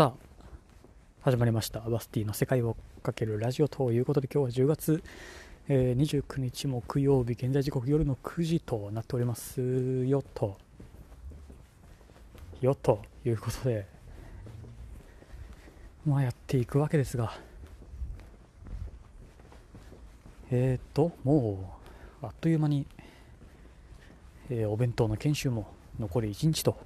さあ始まりました。バスティの世界をかけるラジオということで今日は10月、えー、29日木曜日現在時刻夜の9時となっておりますよと。よということでまあやっていくわけですが。えっ、ー、ともうあっという間に、えー、お弁当の研修も残り1日と、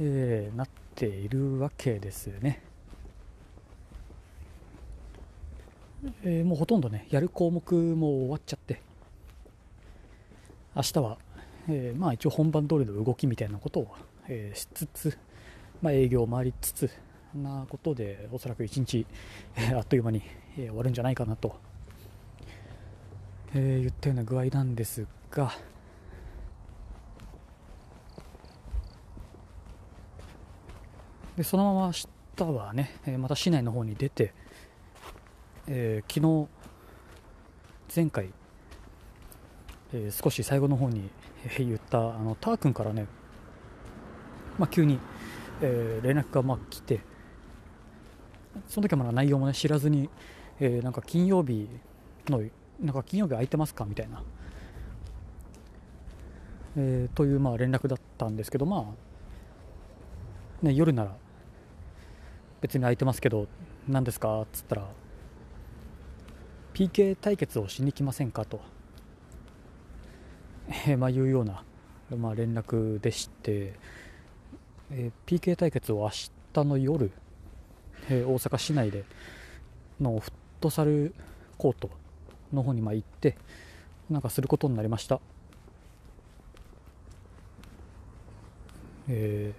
えー、なっているわけですね。えー、もうほとんどね、やる項目も終わっちゃって、明日は、えー、まあ一応本番通りの動きみたいなことを、えー、しつつ、まあ、営業を回りつつ、なことで、おそらく一日、えあっという間に、え終わるんじゃないかなと、え言ったような具合なんですが、でそのまま明日はね、えまた市内の方に出て、えー、昨日前回、えー、少し最後の方に言ったあのター君からね、まあ、急に、えー、連絡がまあ来てその時はまだ内容も、ね、知らずに、えー、なんか金曜日のなんか金曜日空いてますか？みたいな、えー、というまあ連絡だったんですけどまあ、ね、夜なら別に空いてますけど何ですかっつったら PK 対決をしに来ませんかと、えー、まあ、いうような、まあ、連絡でして、えー、PK 対決を明日の夜、えー、大阪市内でのフットサルコートの方にま行ってなんかすることになりました。え、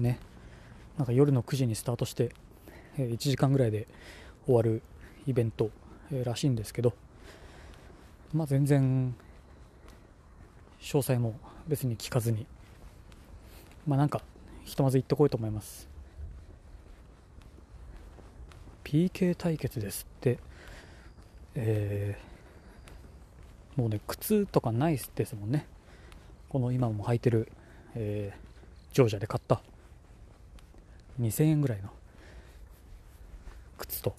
ね。なんか夜の9時にスタートして、え、1時間ぐらいで終わるイベントらしいんですけど、まあ、全然詳細も別に聞かずに、まあ、なんかひとまず行ってこいと思います。PK 対決ですって、えー、もうね靴とかないですもんね。この今も履いてる、えー、ジョージアで買った。2000円ぐらいの。靴と。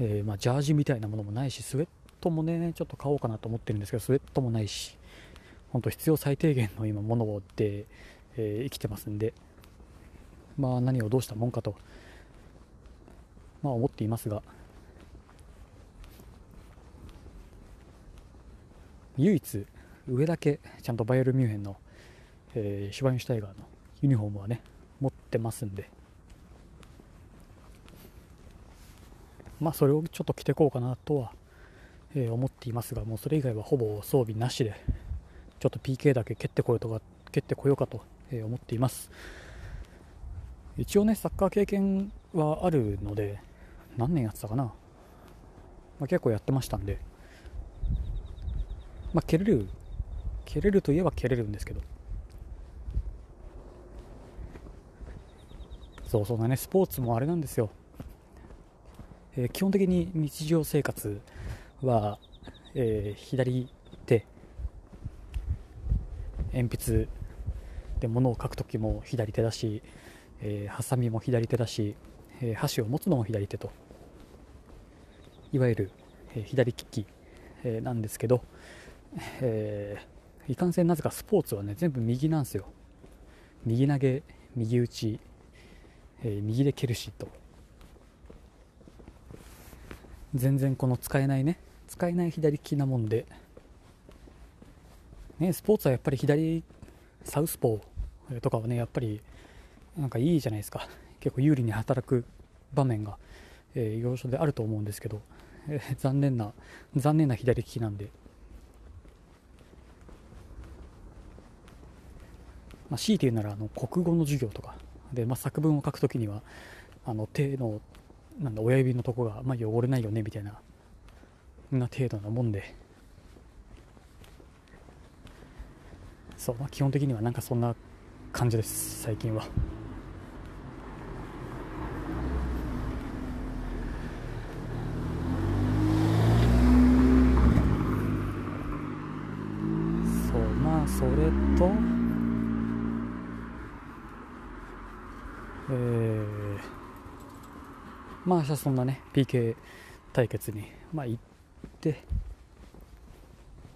えー、まあ、ジャージみたいなものもないしスウェットもねちょっと買おうかなと思ってるんですけどスウェットもないし本当必要最低限の今もので、えー、生きてますんで。まあ何をどうしたもんかとまあ思っていますが。唯一上だけちゃんとバイエルミュンヘンの、えー、シュバインシュタイガーの。ユニフォームはね持ってますんでまあ、それをちょっと着ていこうかなとは、えー、思っていますが、もうそれ以外はほぼ装備なしで、ちょっと PK だけ蹴ってこようとか、蹴ってこようかと、え思っています。一応ね、サッカー経験はあるので、何年やってたかな。まあ、結構やってましたんで、まあ、蹴れる、蹴れるといえば蹴れるんですけど、そうそうなね、スポーツもあれなんですよ。えー、基本的に日常生活は、えー、左手鉛筆で物を書くときも左手だし、えー、ハサミも左手だし、えー、箸を持つのも左手と。いわゆる、えー、左利き、えー、なんですけど、えー、いかんせんなぜかスポーツはね全部右なんですよ。右投げ右打ち、えー、右で蹴るしと。全然この使えないね。使えない左利きなもんで、ね、スポーツはやっぱり左サウスポーとかはねやっぱりなんかいいじゃないですか。結構有利に働く場面が、えー、要所であると思うんですけど、えー、残念な残念な左利きなんで、まあ、強いて言うならあの国語の授業とか。で、まあ、作文を書くときにはあの手のなんだ親指のとこが、まあ、汚れないよねみたいなな程度なもんで。そう、まあ、基本的にはなんかそんな感じです最近は。そうまあそれとえー、まあ明日そんなね PK 対決に、まあ、行って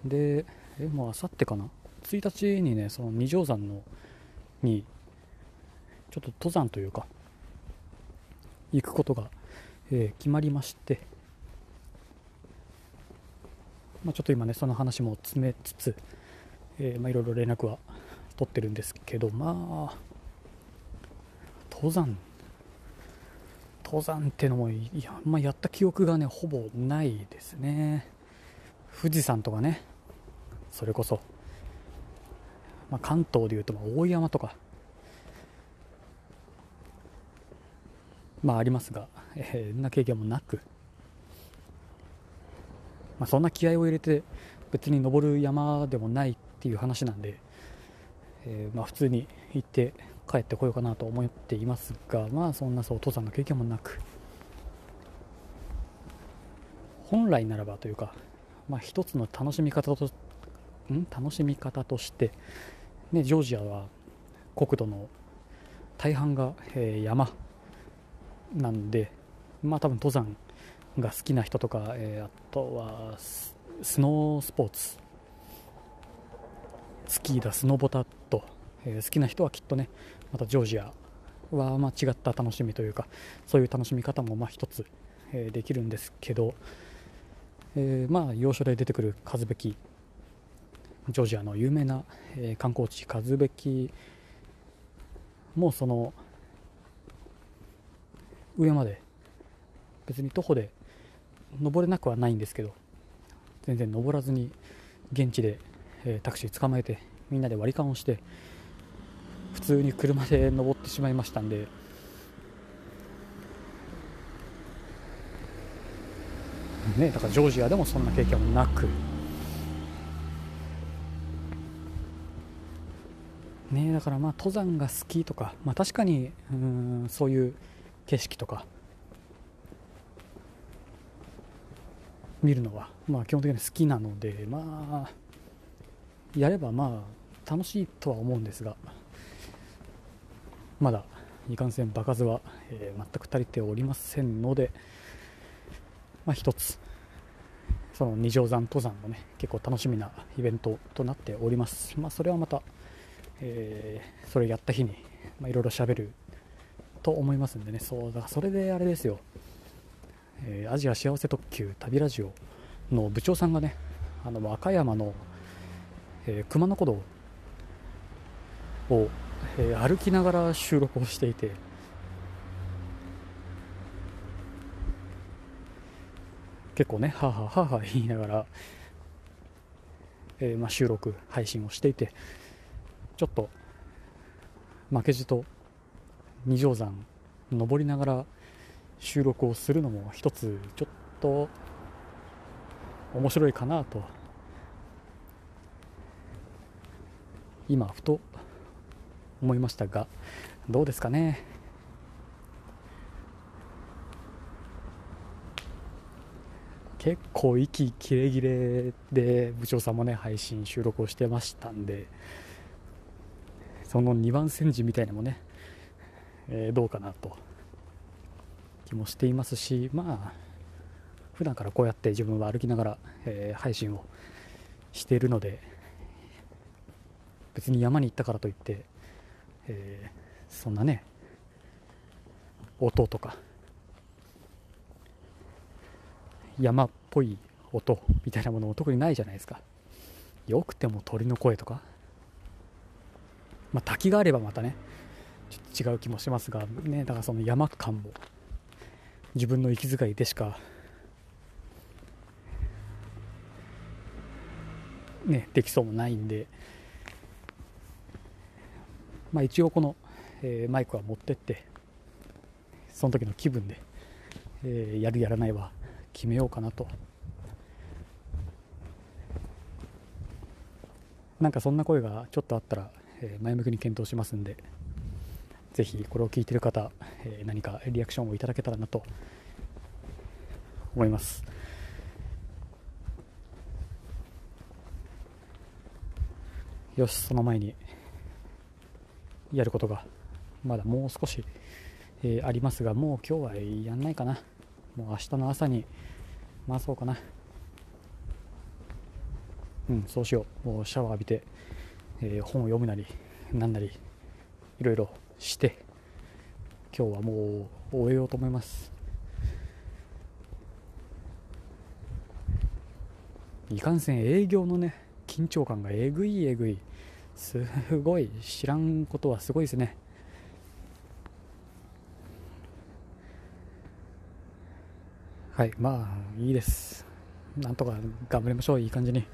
でえもうあさってかな？1日にねその二条山のにちょっと登山というか行くことが、えー、決まりまして、まあ、ちょっと今ねその話も詰めつつ、えー、まあ、いろいろ連絡は取ってるんですけどまあ登山登山ってのもいや,、まあ、やった記憶がねほぼないですね。富士山とかねそれこそ、まあ、関東でいうと大山とかまあありますが、えー、んな経験もなく、まあ、そんな気合を入れて別に登る山でもないっていう話なんで、えー、まあ普通に行って帰ってこようかなと思っていますがまあそんなそう登山の経験もなく本来ならばというか、まあ、一つの楽しみ方とん？楽しみ方として、ね、ジョージアは国土の大半が、えー、山なんで、まあ多分登山が好きな人とか、えー、あとはスノースポーツスキーだスノボタと、えー、好きな人はきっとねまたジョージアはま違った楽しみというかそういう楽しみ方もま一つ、え、できるんですけど、えまあ要所で出てくる数べきジョージアの有名な、え観光地数べきもその上まで別に徒歩で登れなくはないんですけど全然登らずに現地で、えタクシー捕まえてみんなで割り勘をして普通に車で登ってしまいましたんで。ねだからジョージアでもそんな経験もなく。ねだからまあ登山が好きとかまあ確かにうんそういう景色とか見るのは、まあ、基本的に好きなので、まあ、やればまあ楽しいとは思うんですが。まだいかんせん場数は、えー、全く足りておりませんので、まあ、一つその二条山登山もね結構楽しみなイベントとなっております、まあ、それはまた、えー、それやった日にいろいろ喋ると思いますんでね。そうだそれであれですよ、えー、アジア幸せ特急旅ラジオの部長さんがねあの和歌山の、え、熊野古道を、えー、歩きながら収録をしていて。結構ねはあはあはあはあ言いながら、えーまあ、収録配信をしていてちょっと負けじと二条山登りながら収録をするのも一つちょっと面白いかなと。今ふと思いましたがどうですかね？結構息切れ切れで部長さんもね配信収録をしてましたんでその2番煎じみたいなのもねえー、どうかなと気もしていますしまあ普段からこうやって自分は歩きながら、えー、配信をしているので別に山に行ったからといって、えー、そんなね音とか。山っぽい音みたいなものも 特にないじゃないですか。よくても鳥の声とか。まあ滝があればまたねちょっと違う気もしますが、ね、だからその山感も自分の息遣いでしか、ね、できそうもないんで、まあ、一応この、えー、マイクは持ってってその時の気分で、えー、やるやらないは決めようかなと。なんかそんな声がちょっとあったら、えー、前向きに検討しますんでぜひこれを聞いている方、えー、何かリアクションをいただけたらなと思います。よしその前にやることがまだもう少し、えー、ありますがもう今日はやんないかな。もう明日の朝に回そうかな。うんそうしよう。もうシャワー浴びて、えー、本を読むなりなんなりいろいろして今日はもう終えようと思います。いかんせん営業のね緊張感がえぐいえぐい。すごい知らんことはすごいですね。はいまあいいです。なんとか頑張りましょういい感じに。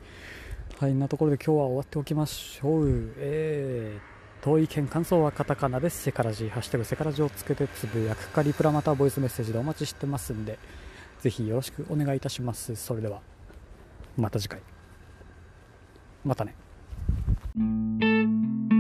はいなところで今日は終わっておきましょう。えー、遠い県感想はカタカナです。セカラジハッシュタグセカラジをつけてつぶやくかリプラまたボイスメッセージでお待ちしてますんでぜひよろしくお願いいたします。それではまた次回。またね。thank you